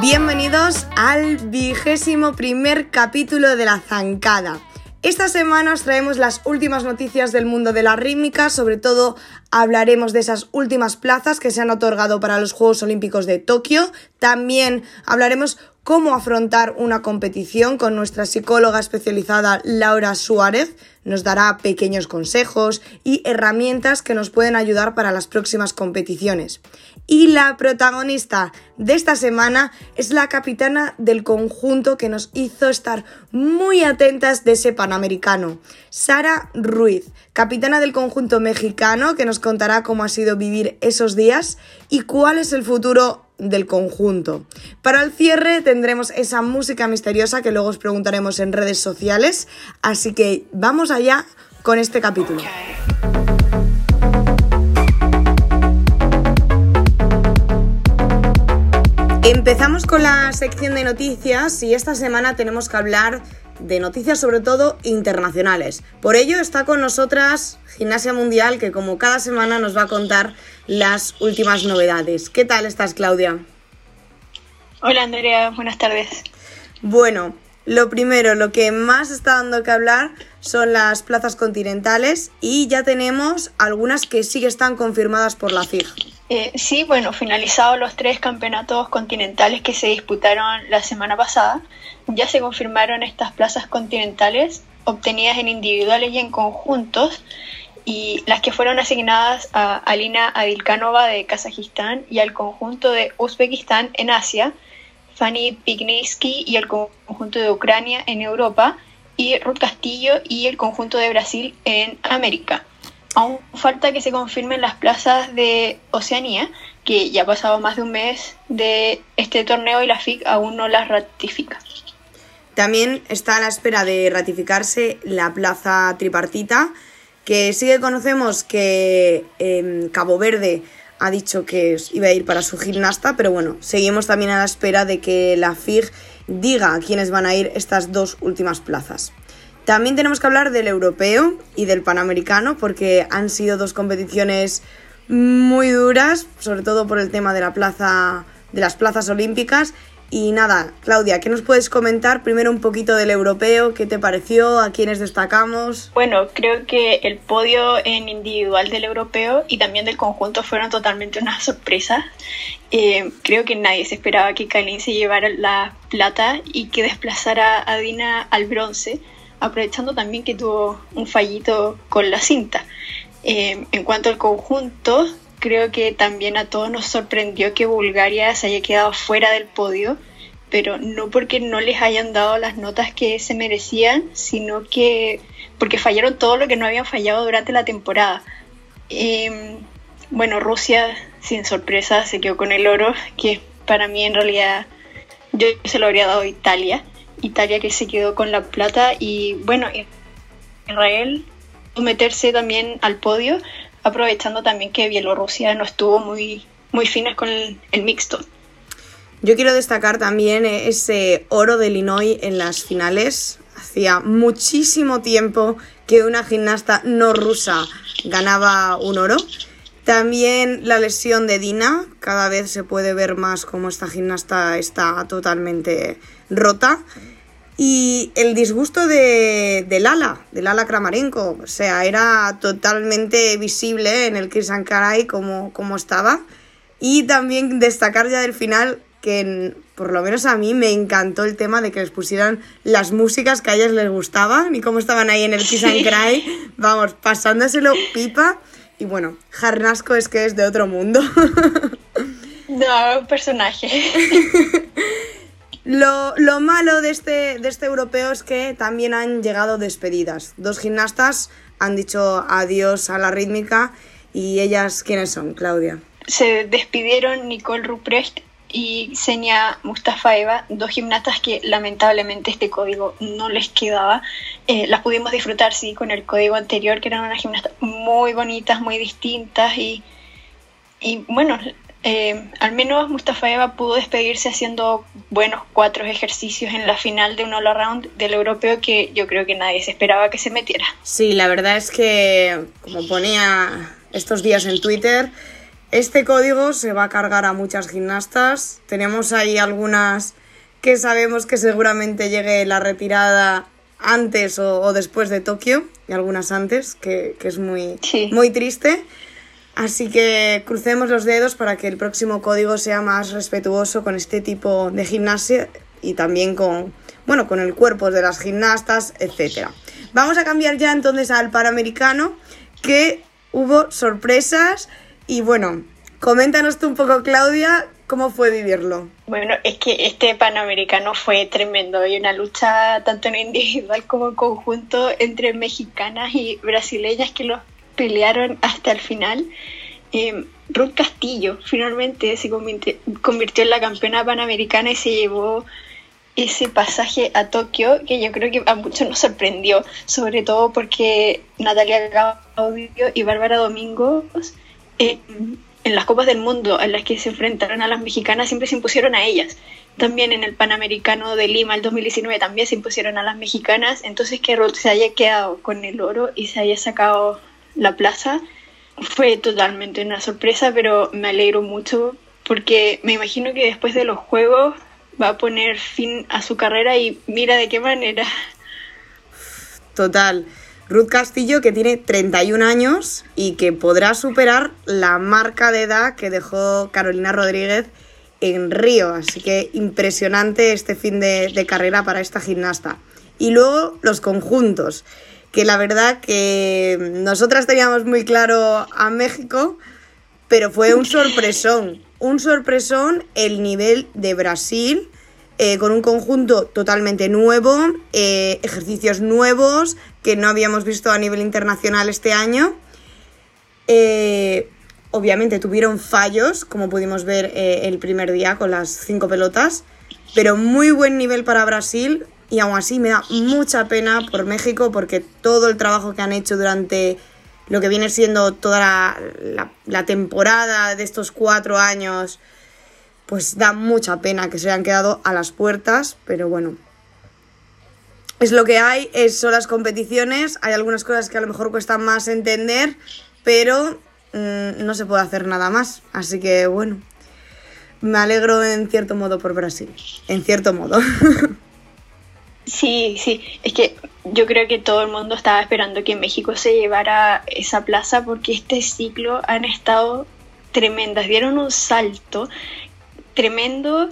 Bienvenidos al vigésimo primer capítulo de La Zancada. Esta semana os traemos las últimas noticias del mundo de la rítmica, sobre todo hablaremos de esas últimas plazas que se han otorgado para los Juegos Olímpicos de Tokio, también hablaremos cómo afrontar una competición con nuestra psicóloga especializada Laura Suárez. Nos dará pequeños consejos y herramientas que nos pueden ayudar para las próximas competiciones. Y la protagonista de esta semana es la capitana del conjunto que nos hizo estar muy atentas de ese panamericano, Sara Ruiz, capitana del conjunto mexicano que nos contará cómo ha sido vivir esos días y cuál es el futuro del conjunto. Para el cierre tendremos esa música misteriosa que luego os preguntaremos en redes sociales, así que vamos allá con este capítulo. Empezamos con la sección de noticias y esta semana tenemos que hablar de noticias sobre todo internacionales. Por ello está con nosotras Gimnasia Mundial que como cada semana nos va a contar las últimas novedades. ¿Qué tal estás Claudia? Hola Andrea, buenas tardes. Bueno, lo primero, lo que más está dando que hablar son las plazas continentales y ya tenemos algunas que sí están confirmadas por la FIG. Eh, sí, bueno, finalizados los tres campeonatos continentales que se disputaron la semana pasada, ya se confirmaron estas plazas continentales obtenidas en individuales y en conjuntos y las que fueron asignadas a Alina Adilkanova de Kazajistán y al conjunto de Uzbekistán en Asia, Fanny Pigninsky y el conjunto de Ucrania en Europa y Ruth Castillo y el conjunto de Brasil en América. Aún falta que se confirmen las plazas de Oceanía, que ya ha pasado más de un mes de este torneo y la FIC aún no las ratifica. También está a la espera de ratificarse la plaza tripartita, que sí que conocemos que em, Cabo Verde ha dicho que iba a ir para su gimnasta, pero bueno, seguimos también a la espera de que la FIG diga quiénes van a ir estas dos últimas plazas. También tenemos que hablar del europeo y del panamericano porque han sido dos competiciones muy duras, sobre todo por el tema de la plaza de las plazas olímpicas y nada, Claudia, ¿qué nos puedes comentar primero un poquito del europeo? ¿Qué te pareció? ¿A quiénes destacamos? Bueno, creo que el podio en individual del europeo y también del conjunto fueron totalmente una sorpresa. Eh, creo que nadie se esperaba que Kalin se llevara la plata y que desplazara a Dina al bronce aprovechando también que tuvo un fallito con la cinta. Eh, en cuanto al conjunto, creo que también a todos nos sorprendió que Bulgaria se haya quedado fuera del podio, pero no porque no les hayan dado las notas que se merecían, sino que porque fallaron todo lo que no habían fallado durante la temporada. Eh, bueno, Rusia, sin sorpresa, se quedó con el oro, que para mí en realidad yo se lo habría dado a Italia. Italia que se quedó con la plata y bueno, Israel meterse también al podio, aprovechando también que Bielorrusia no estuvo muy, muy finas con el, mixto. Yo quiero destacar también ese oro de Illinois en las finales. Hacía muchísimo tiempo que una gimnasta no rusa ganaba un oro. También la lesión de Dina, cada vez se puede ver más cómo esta gimnasta está totalmente rota. Y el disgusto de, de Lala, de Lala Kramarenko, o sea, era totalmente visible en el Kirsan Karai como, como estaba. Y también destacar ya del final que por lo menos a mí me encantó el tema de que les pusieran las músicas que a ellas les gustaban y cómo estaban ahí en el Kiss and Cry, vamos, pasándoselo pipa. Y bueno, Jarnasco es que es de otro mundo. No, personaje. Lo, lo, malo de este, de este europeo es que también han llegado despedidas. Dos gimnastas han dicho adiós a la rítmica y ellas, ¿quiénes son, Claudia? Se despidieron Nicole Ruprecht y Senia Mustafaeva, dos gimnastas que lamentablemente este código no les quedaba. Eh, las pudimos disfrutar, sí, con el código anterior, que eran unas gimnastas muy bonitas, muy distintas y, y bueno, eh, al menos Mustafa Eva pudo despedirse haciendo buenos cuatro ejercicios en la final de un all around del europeo que yo creo que nadie se esperaba que se metiera. Sí, la verdad es que, como ponía estos días en Twitter. Este código se va a cargar a muchas gimnastas. Tenemos ahí algunas que sabemos que seguramente llegue la retirada antes o, después de Tokio, y algunas antes, que, es muy, muy triste. Así que crucemos los dedos para que el próximo código sea más respetuoso con este tipo de gimnasia y también con, bueno, con el cuerpo de las gimnastas, etc. Vamos a cambiar ya entonces al Panamericano, que hubo sorpresas y bueno, coméntanos tú un poco, Claudia, cómo fue vivirlo. Bueno, es que este Panamericano fue tremendo y una lucha tanto en individual como en conjunto entre mexicanas y brasileñas que los pelearon hasta el final. Eh, Ruth Castillo finalmente se convirtió en la campeona panamericana y se llevó ese pasaje a Tokio que yo creo que a muchos nos sorprendió, sobre todo porque Natalia Gaudio y Bárbara Domingos eh, en las Copas del Mundo en las que se enfrentaron a las mexicanas siempre se impusieron a ellas. También en el Panamericano de Lima el 2019 también se impusieron a las mexicanas, entonces que Ruth se haya quedado con el oro y se haya sacado la plaza fue totalmente una sorpresa, pero me alegro mucho porque me imagino que después de los Juegos va a poner fin a su carrera y mira de qué manera. Total. Ruth Castillo, que tiene 31 años y que podrá superar la marca de edad que dejó Carolina Rodríguez en Río. Así que impresionante este fin de, de carrera para esta gimnasta. Y luego los conjuntos, que la verdad que nosotras teníamos muy claro a México, pero fue un sorpresón un sorpresón el nivel de Brasil, eh, con un conjunto totalmente nuevo, eh, ejercicios nuevos que no habíamos visto a nivel internacional este año. Eh, obviamente tuvieron fallos, como pudimos ver el primer día con las cinco pelotas, pero muy buen nivel para Brasil y aún así me da mucha pena por México porque todo el trabajo que han hecho durante lo que viene siendo toda la, temporada de estos cuatro años, pues da mucha pena que se hayan quedado a las puertas, pero bueno. Es lo que hay, es, son las competiciones, hay algunas cosas que a lo mejor cuestan más entender, pero mm, no se puede hacer nada más. Así que bueno, me alegro en cierto modo por Brasil, en cierto modo. Sí, sí, es que yo creo que todo el mundo estaba esperando que México se llevara esa plaza porque este ciclo han estado tremendas, dieron un salto tremendo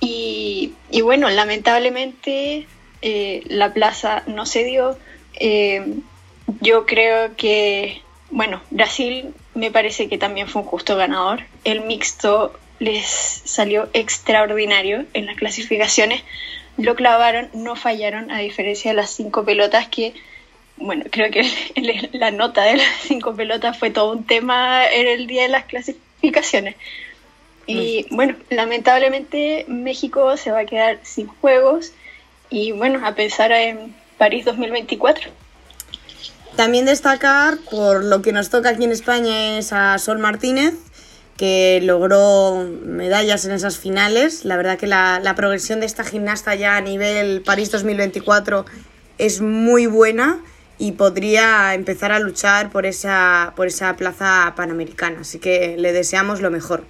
y, bueno, lamentablemente eh, la plaza no se dio. Eh, yo creo que, bueno, Brasil me parece que también fue un justo ganador. El mixto les salió extraordinario en las clasificaciones lo clavaron, no fallaron, a diferencia de las cinco pelotas que, bueno, creo que la nota de las cinco pelotas fue todo un tema en el día de las clasificaciones. Y bueno, lamentablemente México se va a quedar sin juegos y bueno, a pensar en París 2024. También destacar, por lo que nos toca aquí en España, es a Sol Martínez, que logró medallas en esas finales. La verdad que la, progresión de esta gimnasta ya a nivel París 2024 es muy buena y podría empezar a luchar por esa, por esa plaza panamericana. Así que le deseamos lo mejor.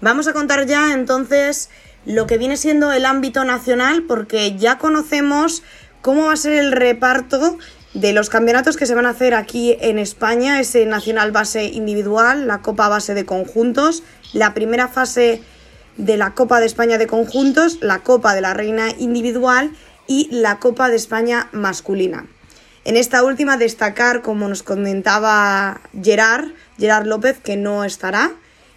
Vamos a contar ya entonces lo que viene siendo el ámbito nacional porque ya conocemos cómo va a ser el reparto de los campeonatos que se van a hacer aquí en España, ese Nacional Base Individual, la Copa Base de Conjuntos, la primera fase de la Copa de España de Conjuntos, la Copa de la Reina Individual y la Copa de España Masculina. En esta última destacar, como nos comentaba Gerard, Gerard López, que no estará.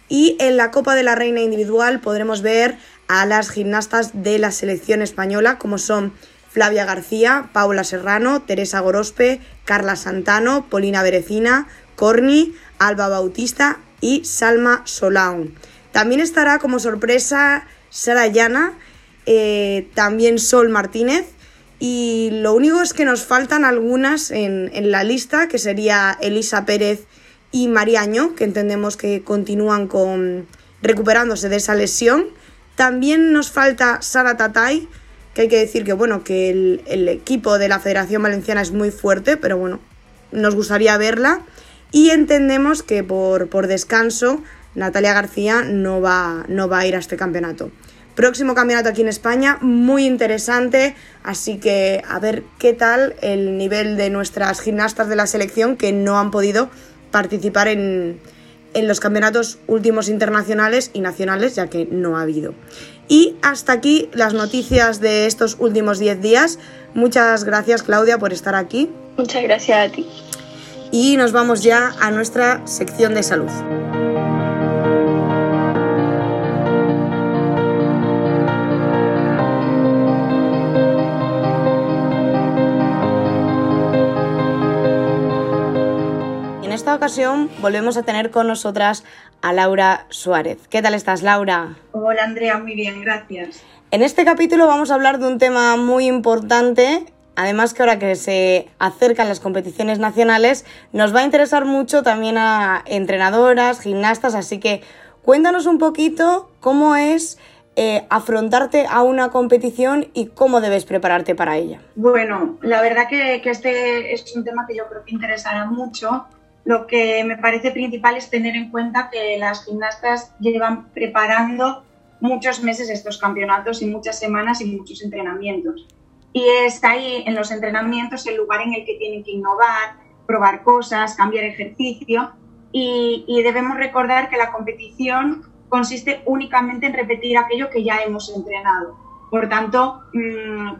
Y en la Copa de la Reina Individual podremos ver a las gimnastas de la selección española, como son Flavia García, Paula Serrano, Teresa Gorospe, Carla Santano, Polina Berecina, Corni, Alba Bautista y Salma Solaun. También estará como sorpresa Sara Llana, eh, también Sol Martínez y lo único es que nos faltan algunas en, en la lista, que sería Elisa Pérez y Mariaño, que entendemos que continúan con recuperándose de esa lesión. También nos falta Sara Tatay, que hay que decir que bueno, que el, equipo de la Federación Valenciana es muy fuerte, pero bueno, nos gustaría verla. y entendemos que por, por descanso Natalia García no va, no va a ir a este campeonato. Próximo campeonato aquí en España, muy interesante, así que a ver qué tal el nivel de nuestras gimnastas de la selección que no han podido participar en, en los campeonatos últimos internacionales y nacionales, ya que no ha habido. Y hasta aquí las noticias de estos últimos 10 días. Muchas gracias Claudia por estar aquí. Muchas gracias a ti. Y nos vamos ya a nuestra sección de salud. Ocasión volvemos a tener con nosotras a Laura Suárez. ¿Qué tal estás, Laura? Hola, Andrea, muy bien, gracias. En este capítulo vamos a hablar de un tema muy importante. Además que ahora que se acercan las competiciones nacionales, nos va a interesar mucho también a entrenadoras, gimnastas, así que cuéntanos un poquito cómo es eh, afrontarte a una competición y cómo debes prepararte para ella. Bueno, la verdad que, que, este es un tema que yo creo que interesará mucho lo que me parece principal es tener en cuenta que las gimnastas llevan preparando muchos meses estos campeonatos y muchas semanas y muchos entrenamientos. Y es ahí en los entrenamientos el lugar en el que tienen que innovar, probar cosas, cambiar ejercicio y, debemos recordar que la competición consiste únicamente en repetir aquello que ya hemos entrenado. Por tanto, mm,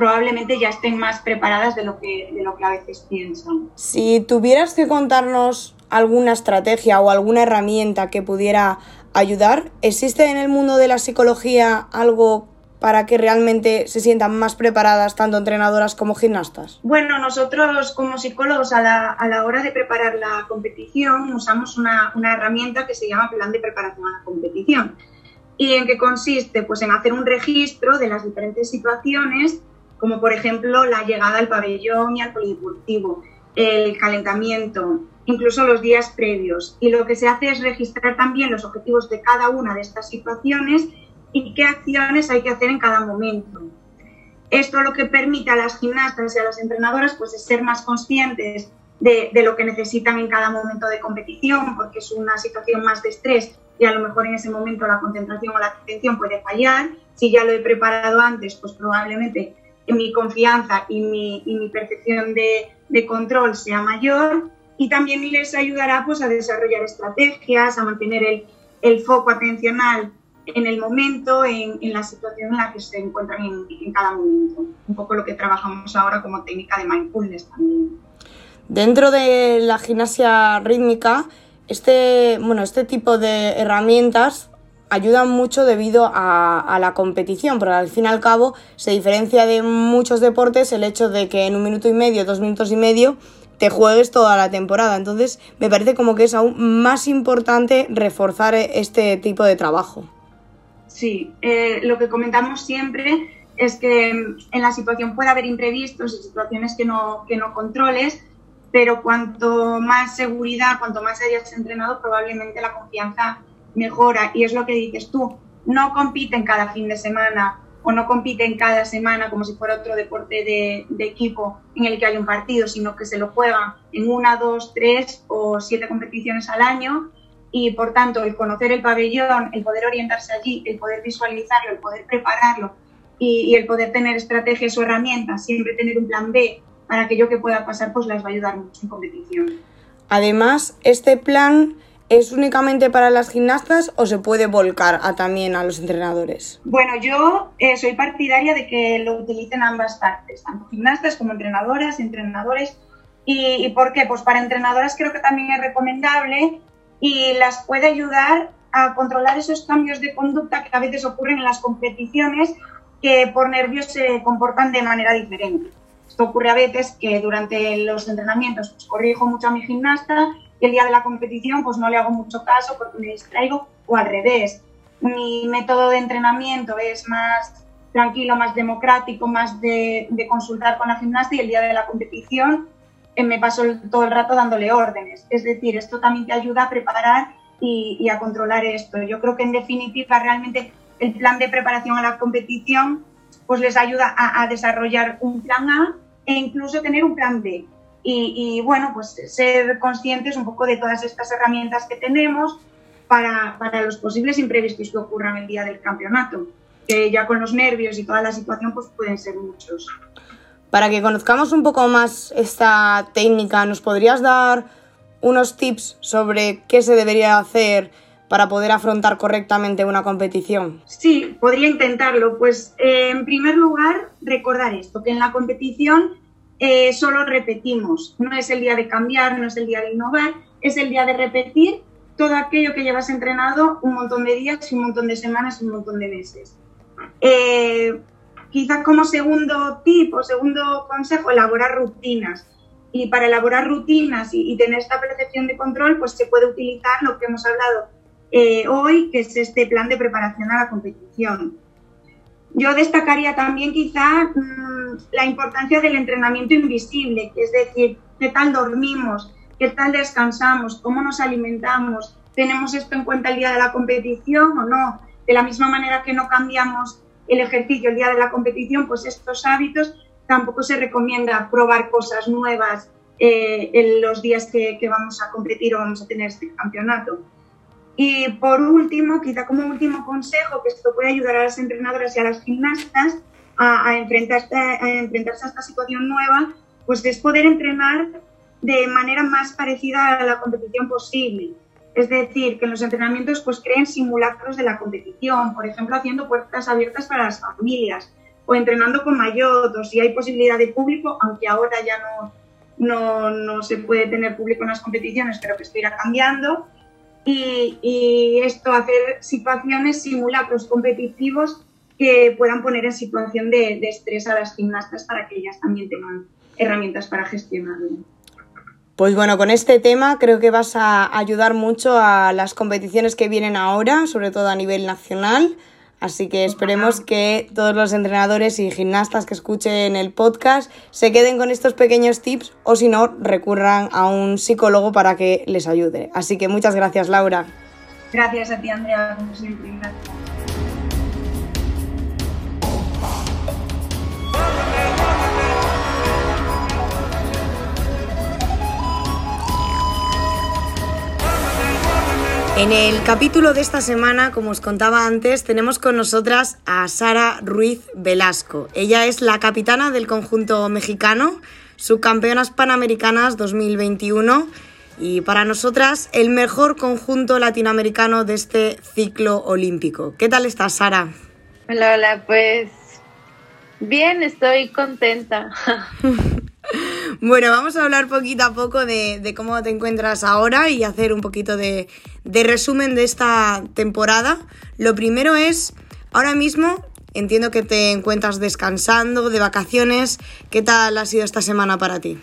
probablemente ya estén más preparadas de lo que, de lo que a veces piensan. Si tuvieras que contarnos alguna estrategia o alguna herramienta que pudiera ayudar, ¿existe en el mundo de la psicología algo para que realmente se sientan más preparadas tanto entrenadoras como gimnastas? Bueno, nosotros como psicólogos a la, a la hora de preparar la competición usamos una, una, herramienta que se llama plan de preparación a la competición. ¿Y en qué consiste? Pues en hacer un registro de las diferentes situaciones como por ejemplo la llegada al pabellón y al polideportivo, el calentamiento, incluso los días previos. Y lo que se hace es registrar también los objetivos de cada una de estas situaciones y qué acciones hay que hacer en cada momento. Esto lo que permite a las gimnastas y a las entrenadoras pues, es ser más conscientes de, de, lo que necesitan en cada momento de competición, porque es una situación más de estrés y a lo mejor en ese momento la concentración o la atención puede fallar. Si ya lo he preparado antes, pues probablemente mi confianza y mi, y mi percepción de, de, control sea mayor y también les ayudará pues, a desarrollar estrategias, a mantener el, el foco atencional en el momento, en, en, la situación en la que se encuentran en, en, cada momento. Un poco lo que trabajamos ahora como técnica de mindfulness también. Dentro de la gimnasia rítmica, este, bueno, este tipo de herramientas ayudan mucho debido a, la competición, porque al fin y al cabo se diferencia de muchos deportes el hecho de que en un minuto y medio, dos minutos y medio, te juegues toda la temporada. Entonces me parece como que es aún más importante reforzar este tipo de trabajo. Sí, eh, lo que comentamos siempre es que en la situación puede haber imprevistos y situaciones que no, que no controles, pero cuanto más seguridad, cuanto más hayas entrenado, probablemente la confianza mejora y es lo que dices tú, no compiten cada fin de semana o no compiten cada semana como si fuera otro deporte de, equipo en el que hay un partido, sino que se lo juegan en una, dos, tres o siete competiciones al año y por tanto el conocer el pabellón, el poder orientarse allí, el poder visualizarlo, el poder prepararlo y, el poder tener estrategias o herramientas, siempre tener un plan B para aquello que pueda pasar, pues les va a ayudar mucho en competición. Además, este plan ¿Es únicamente para las gimnastas o se puede volcar a, también a los entrenadores? Bueno, yo eh, soy partidaria de que lo utilicen ambas partes, tanto gimnastas como entrenadoras, entrenadores. ¿Y, ¿Y por qué? Pues para entrenadoras creo que también es recomendable y las puede ayudar a controlar esos cambios de conducta que a veces ocurren en las competiciones que por nervios se comportan de manera diferente. Esto ocurre a veces que durante los entrenamientos pues, corrijo mucho a mi gimnasta y el día de la competición pues no le hago mucho caso porque me distraigo o al revés. Mi método de entrenamiento es más tranquilo, más democrático, más de, consultar con la gimnasta y el día de la competición eh, me paso todo el rato dándole órdenes. Es decir, esto también te ayuda a preparar y, y a controlar esto. Yo creo que en definitiva realmente el plan de preparación a la competición pues les ayuda a, a desarrollar un plan A e incluso tener un plan B y, bueno, pues ser conscientes un poco de todas estas herramientas que tenemos para, para, los posibles imprevistos que ocurran el día del campeonato, que ya con los nervios y toda la situación pues pueden ser muchos. Para que conozcamos un poco más esta técnica, ¿nos podrías dar unos tips sobre qué se debería hacer para poder afrontar correctamente una competición? Sí, podría intentarlo. Pues eh, en primer lugar, recordar esto, que en la competición eh, solo repetimos. No es el día de cambiar, no es el día de innovar, es el día de repetir todo aquello que llevas entrenado un montón de días, un montón de semanas, un montón de meses. Eh, quizás como segundo tip o segundo consejo, elaborar rutinas. Y para elaborar rutinas y, tener esta percepción de control, pues se puede utilizar lo que hemos hablado eh, hoy, que es este plan de preparación a la competición. Yo destacaría también quizá mm, la importancia del entrenamiento invisible, es decir, qué tal dormimos, qué tal descansamos, cómo nos alimentamos, tenemos esto en cuenta el día de la competición o no. De la misma manera que no cambiamos el ejercicio el día de la competición, pues estos hábitos tampoco se recomienda probar cosas nuevas eh, en los días que, que vamos a competir o vamos a tener este campeonato. Y por último, quizá como último consejo, que esto puede ayudar a las entrenadoras y a las gimnastas a, enfrentarse, a enfrentarse a esta situación nueva, pues es poder entrenar de manera más parecida a la competición posible. Es decir, que en los entrenamientos pues creen simulacros de la competición, por ejemplo, haciendo puertas abiertas para las familias o entrenando con mayor o si hay posibilidad de público, aunque ahora ya no, no, no se puede tener público en las competiciones, pero que esto irá cambiando y, esto, hacer situaciones, simulacros competitivos que puedan poner en situación de, estrés a las gimnastas para que ellas también tengan herramientas para gestionarlo. Pues bueno, con este tema creo que vas a ayudar mucho a las competiciones que vienen ahora, sobre todo a nivel nacional. Así que esperemos que todos los entrenadores y gimnastas que escuchen el podcast se queden con estos pequeños tips o si no, recurran a un psicólogo para que les ayude. Así que muchas gracias, Laura. Gracias a ti, Andrea, como siempre. Gracias. En el capítulo de esta semana, como os contaba antes, tenemos con nosotras a Sara Ruiz Velasco. Ella es la capitana del conjunto mexicano, subcampeonas panamericanas 2021 y para nosotras el mejor conjunto latinoamericano de este ciclo olímpico. ¿Qué tal estás, Sara? Hola, hola, pues bien, estoy contenta. Bueno, vamos a hablar poquito a poco de, cómo te encuentras ahora y hacer un poquito de, resumen de esta temporada. Lo primero es, ahora mismo entiendo que te encuentras descansando, de vacaciones. ¿Qué tal ha sido esta semana para ti?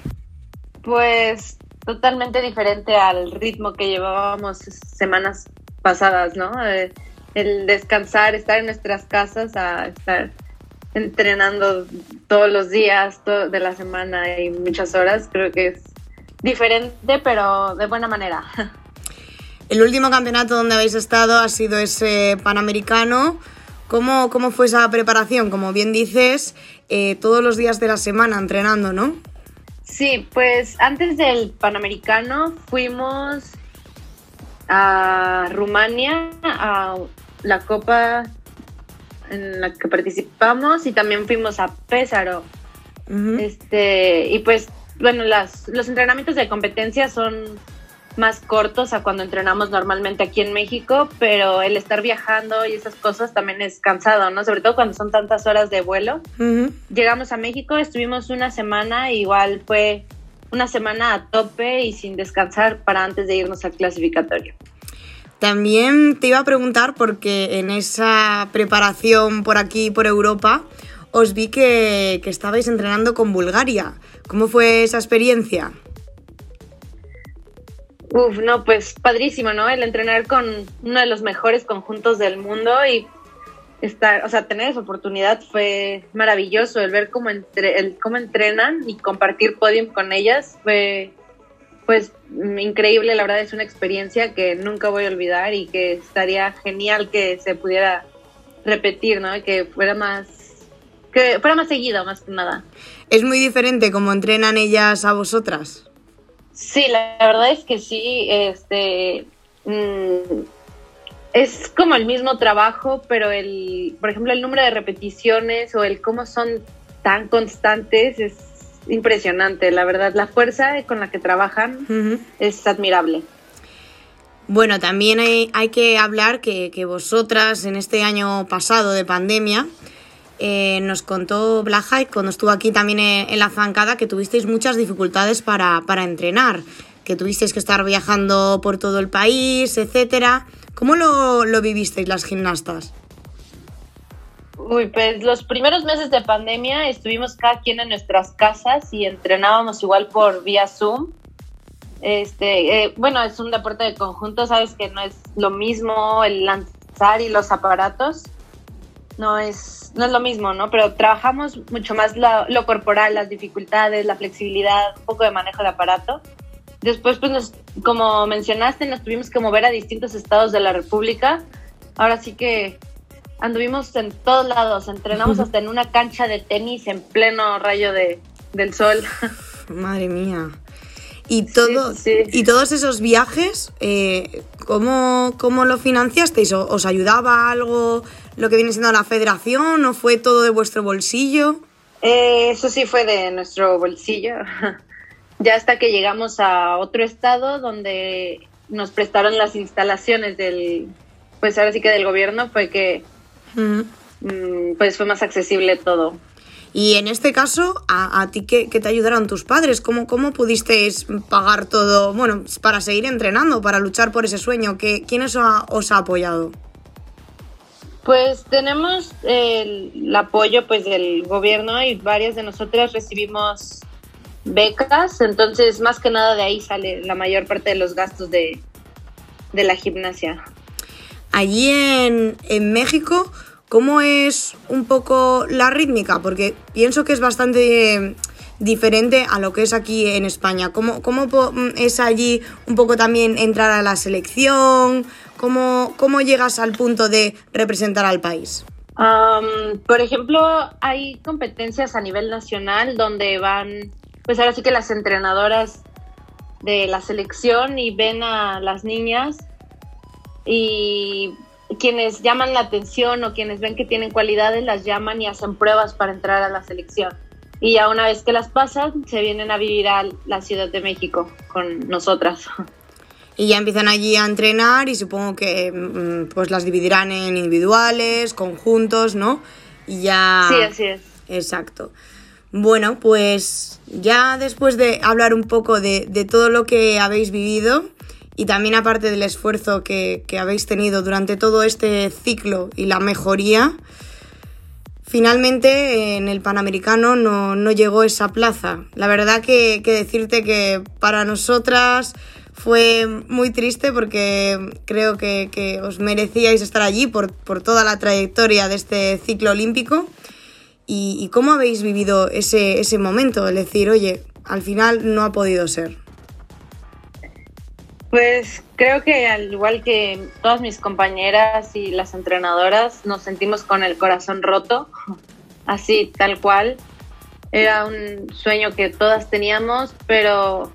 Pues totalmente diferente al ritmo que llevábamos semanas pasadas, ¿no? Eh, el descansar, estar en nuestras casas a estar entrenando todos los días de la semana y muchas horas, creo que es diferente, pero de buena manera. El último campeonato donde habéis estado ha sido ese Panamericano. ¿Cómo, cómo fue esa preparación? Como bien dices, eh, todos los días de la semana entrenando, ¿no? Sí, pues antes del Panamericano fuimos a Rumania a la Copa en la que participamos y también fuimos a Pésaro. este, y pues, bueno, las, los entrenamientos de competencia son más cortos a cuando entrenamos normalmente aquí en México, pero el estar viajando y esas cosas también es cansado, ¿no? Sobre todo cuando son tantas horas de vuelo. Llegamos a México, estuvimos una semana, igual fue una semana a tope y sin descansar para antes de irnos al clasificatorio. También te iba a preguntar porque en esa preparación por aquí, por Europa, os vi que, estabais entrenando con Bulgaria. ¿Cómo fue esa experiencia? Uf, no, pues padrísimo, ¿no? El entrenar con uno de los mejores conjuntos del mundo y estar, o sea, tener esa oportunidad fue maravilloso. El ver cómo, entre, el, cómo entrenan y compartir podium con ellas fue pues increíble, la verdad es una experiencia que nunca voy a olvidar y que estaría genial que se pudiera repetir, ¿no? Que fuera más, que fuera más seguido, más que nada. ¿Es muy diferente cómo entrenan ellas a vosotras? Sí, la verdad es que sí, este... Mm, es como el mismo trabajo, pero el, por ejemplo, el número de repeticiones o el cómo son tan constantes es impresionante. La verdad, la fuerza con la que trabajan es admirable. Bueno, también hay, que hablar que, vosotras en este año pasado de pandemia eh, nos contó Black cuando estuvo aquí también en, la zancada que tuvisteis muchas dificultades para, para entrenar, que tuvisteis que estar viajando por todo el país, etcétera. ¿Cómo lo, lo vivisteis las gimnastas? Uy, pues los primeros meses de pandemia estuvimos cada quien en nuestras casas y entrenábamos igual por vía Zoom este, eh, bueno, es un deporte de conjunto, sabes que no es lo mismo el lanzar y los aparatos, no es, no es lo mismo, ¿no? Pero trabajamos mucho más lo, corporal, las dificultades, la flexibilidad, un poco de manejo de aparato. Después, pues, como mencionaste, nos tuvimos que mover a distintos estados de la República. Ahora sí que anduvimos en todos lados, entrenamos hasta en una cancha de tenis en pleno rayo de, del sol. Madre mía. Y, todo, y todos esos viajes, eh, ¿cómo, ¿cómo, lo financiasteis? ¿Os ayudaba algo lo que viene siendo la federación o fue todo de vuestro bolsillo? Eh, eso sí fue de nuestro bolsillo. ya hasta que llegamos a otro estado donde nos prestaron las instalaciones del, pues ahora sí que del gobierno, fue que mm, pues fue más accesible todo. Y en este caso, ¿a, ti qué, te ayudaron tus padres? ¿Cómo, ¿Cómo pudisteis pagar todo, bueno, para seguir entrenando, para luchar por ese sueño? ¿Qué, ¿Quién os ha, os ha apoyado? Pues tenemos el, apoyo pues del gobierno y varias de nosotras recibimos becas, entonces más que nada de ahí sale la mayor parte de los gastos de, de la gimnasia. Allí en, en México, ¿Cómo es un poco la rítmica? Porque pienso que es bastante diferente a lo que es aquí en España. ¿Cómo, cómo es allí un poco también entrar a la selección? ¿Cómo, cómo llegas al punto de representar al país? por ejemplo, hay competencias a nivel nacional donde van, pues ahora sí que las entrenadoras de la selección y ven a las niñas y quienes llaman la atención o quienes ven que tienen cualidades las llaman y hacen pruebas para entrar a la selección. Y ya una vez que las pasan, se vienen a vivir a la Ciudad de México con nosotras. Y ya empiezan allí a entrenar y supongo que mm, pues las dividirán en individuales, conjuntos, ¿no? Y ya... Sí, así es. Exacto. Bueno, pues ya después de hablar un poco de, de todo lo que habéis vivido, y también aparte del esfuerzo que, habéis tenido durante todo este ciclo y la mejoría, finalmente en el Panamericano no, llegó esa plaza. La verdad que, decirte que para nosotras fue muy triste porque creo que, os merecíais estar allí por, toda la trayectoria de este ciclo olímpico. Y, cómo habéis vivido ese, ese momento? Es decir, oye, al final no ha podido ser. Pues creo que al igual que todas mis compañeras y las entrenadoras, nos sentimos con el corazón roto, así tal cual. Era un sueño que todas teníamos, pero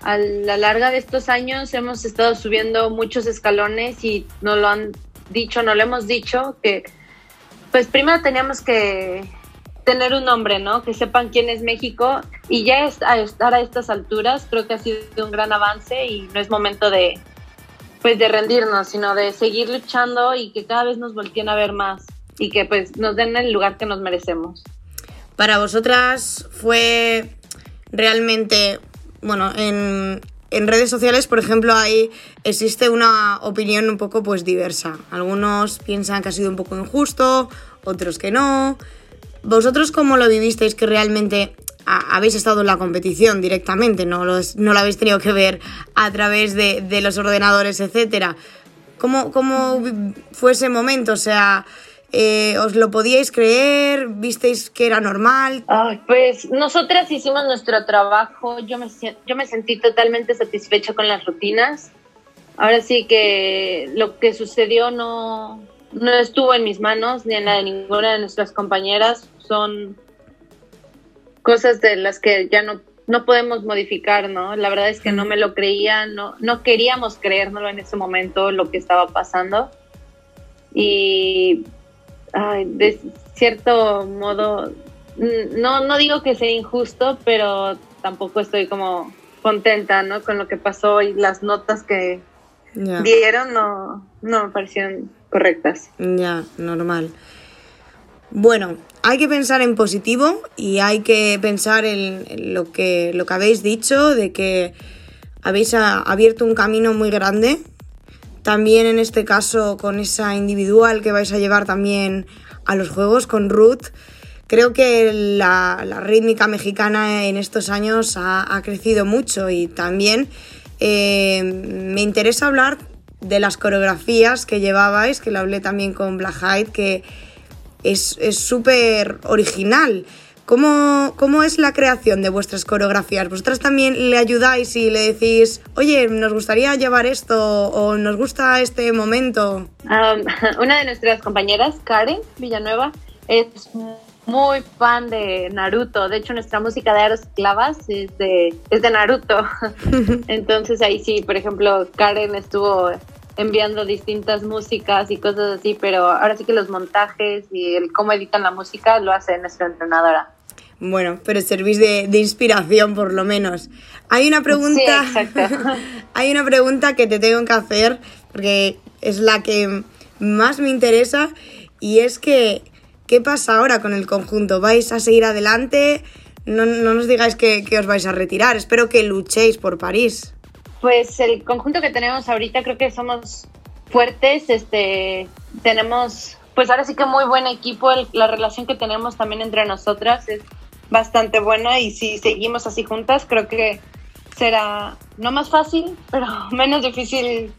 a la larga de estos años hemos estado subiendo muchos escalones y nos lo han dicho, no lo hemos dicho, que pues primero teníamos que tener un nombre, ¿no? Que sepan quién es México y ya estar a estas alturas creo que ha sido un gran avance y no es momento de pues de rendirnos, sino de seguir luchando y que cada vez nos volteen a ver más y que pues nos den el lugar que nos merecemos. Para vosotras fue realmente, bueno, en, en redes sociales, por ejemplo, ahí existe una opinión un poco pues diversa. Algunos piensan que ha sido un poco injusto, otros que no. ¿Vosotros cómo lo vivisteis que realmente habéis estado en la competición directamente, no, no lo habéis tenido que ver a través de, los ordenadores, etcétera? ¿Cómo, ¿Cómo, fue ese momento? O sea, eh, ¿os lo podíais creer? ¿Visteis que era normal? pues nosotras hicimos nuestro trabajo, yo me, yo me sentí totalmente satisfecha con las rutinas. Ahora sí que lo que sucedió no, no estuvo en mis manos ni en la de ninguna de nuestras compañeras. Son cosas de las que ya no, no podemos modificar, ¿no? La verdad es que no me lo creía, no, no queríamos creérnoslo en ese momento lo que estaba pasando. Y de cierto modo, no, no digo que sea injusto, pero tampoco estoy como contenta, ¿no? Con lo que pasó y las notas que dieron no, no me parecieron correctas. Ya, normal. Bueno, hay que pensar en positivo y hay que pensar en, lo, que, lo que habéis dicho, de que habéis abierto un camino muy grande. También en este caso con esa individual que vais a llevar también a los juegos con Ruth. Creo que la, rítmica mexicana en estos años ha, crecido mucho y también eh, me interesa hablar de las coreografías que llevabais, que lo hablé también con Black Hyde, que es súper original. ¿Cómo, ¿Cómo, es la creación de vuestras coreografías? ¿Vosotras también le ayudáis y le decís, oye, nos gustaría llevar esto o nos gusta este momento? una de nuestras compañeras, Karen Villanueva, es muy fan de Naruto. De hecho, nuestra música de Aros Clavas es de, es de Naruto. Entonces ahí sí, por ejemplo, Karen estuvo enviando distintas músicas y cosas así, pero ahora sí que los montajes y el cómo editan la música lo hace nuestra entrenadora. Bueno, pero servís de, inspiración por lo menos. Hay una pregunta. hay una pregunta que te tengo que hacer, porque es la que más me interesa, y es que, ¿qué pasa ahora con el conjunto? ¿Vais a seguir adelante? No, no nos digáis que, os vais a retirar. Espero que luchéis por París. Pues el conjunto que tenemos ahorita creo que somos fuertes, este, tenemos, pues ahora sí que muy buen equipo, la relación que tenemos también entre nosotras es bastante buena y si seguimos así juntas creo que será no más fácil, pero menos difícil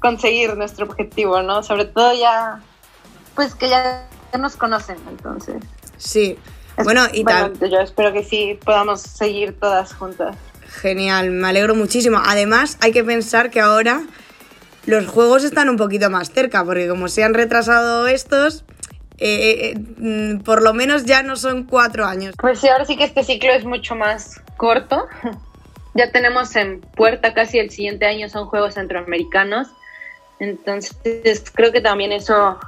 conseguir nuestro objetivo, ¿no? Sobre todo ya, pues que ya nos conocen, entonces. Sí. Bueno, y tal. Yo espero que sí podamos seguir todas juntas. Genial, me alegro muchísimo. Además, hay que pensar que ahora los juegos están un poquito más cerca, porque como se han retrasado estos, eh, eh, mm, por lo menos ya no son cuatro años. Pues sí, ahora sí que este ciclo es mucho más corto. Ya tenemos en puerta casi el siguiente año son Juegos Centroamericanos. Entonces creo que también eso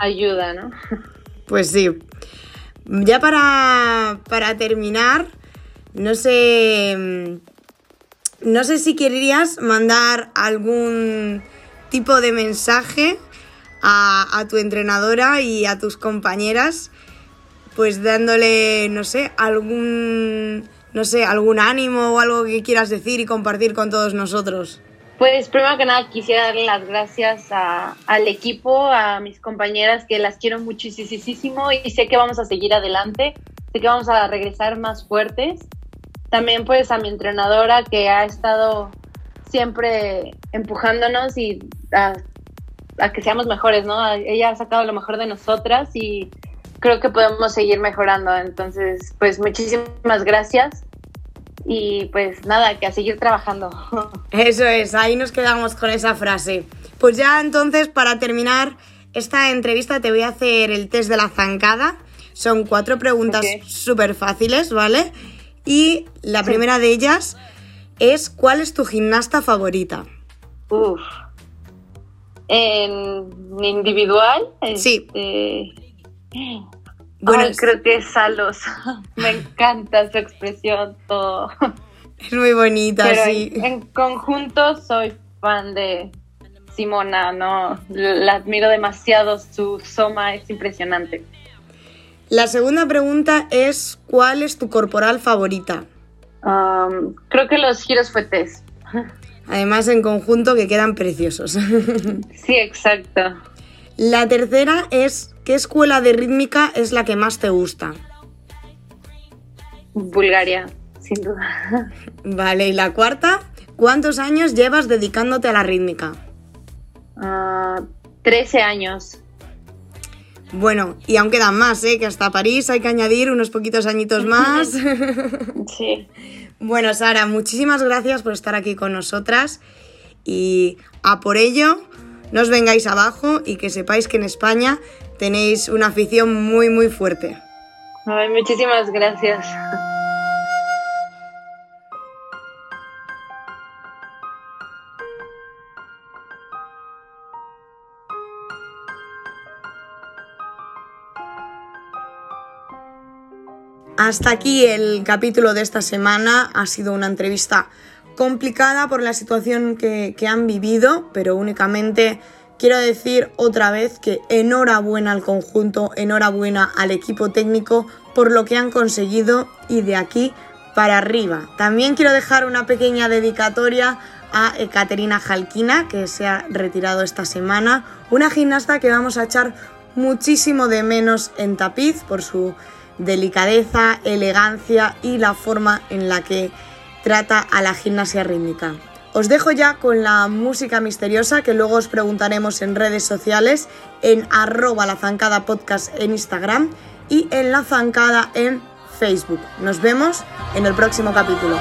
ayuda, ¿no? Pues sí. Ya para, para terminar, no sé. Mm, no sé si querías mandar algún tipo de mensaje a, tu entrenadora y a tus compañeras, pues dándole, no sé, algún, no sé, algún ánimo o algo que quieras decir y compartir con todos nosotros. Pues primero que nada quisiera darle las gracias al equipo, a mis compañeras que las quiero muchísimo y sé que vamos a seguir adelante, sé que vamos a regresar más fuertes también pues a mi entrenadora que ha estado siempre empujándonos y a, que seamos mejores, ¿no? Ella ha sacado lo mejor de nosotras y creo que podemos seguir mejorando. Entonces, pues muchísimas gracias y pues nada, que a seguir trabajando. Eso es, ahí nos quedamos con esa frase. Pues ya entonces, para terminar esta entrevista, te voy a hacer el test de la zancada. Son cuatro preguntas súper fáciles, ¿vale? Y la primera de ellas es ¿cuál es tu gimnasta favorita? Uf. En individual. Sí. Este, bueno, creo que es Salos. Me encanta su expresión, todo. Es muy bonita, sí. En, conjunto soy fan de Simona, ¿no? La admiro demasiado, su soma es impresionante. La segunda pregunta es, ¿cuál es tu corporal favorita? creo que los giros fuetes. Además, en conjunto que quedan preciosos. sí, exacto. La tercera es, ¿qué escuela de rítmica es la que más te gusta? Bulgaria, sin duda. Vale, y la cuarta, ¿cuántos años llevas dedicándote a la rítmica? Uh, 13 años. Bueno, y aún quedan más, ¿eh? que hasta París hay que añadir unos poquitos añitos más. Sí. bueno, Sara, muchísimas gracias por estar aquí con nosotras y a por ello no os vengáis abajo y que sepáis que en España tenéis una afición muy muy fuerte. Ay, muchísimas gracias. Hasta aquí el capítulo de esta semana. Ha sido una entrevista complicada por la situación que, han vivido, pero únicamente quiero decir otra vez que enhorabuena al conjunto, enhorabuena al equipo técnico por lo que han conseguido y de aquí para arriba. También quiero dejar una pequeña dedicatoria a Ekaterina Jalkina, que se ha retirado esta semana, una gimnasta que vamos a echar muchísimo de menos en tapiz por su delicadeza, elegancia y la forma en la que trata a la gimnasia rítmica. Os dejo ya con la música misteriosa que luego os preguntaremos en redes sociales, en arroba la zancada podcast en Instagram y en la zancada en Facebook. Nos vemos en el próximo capítulo.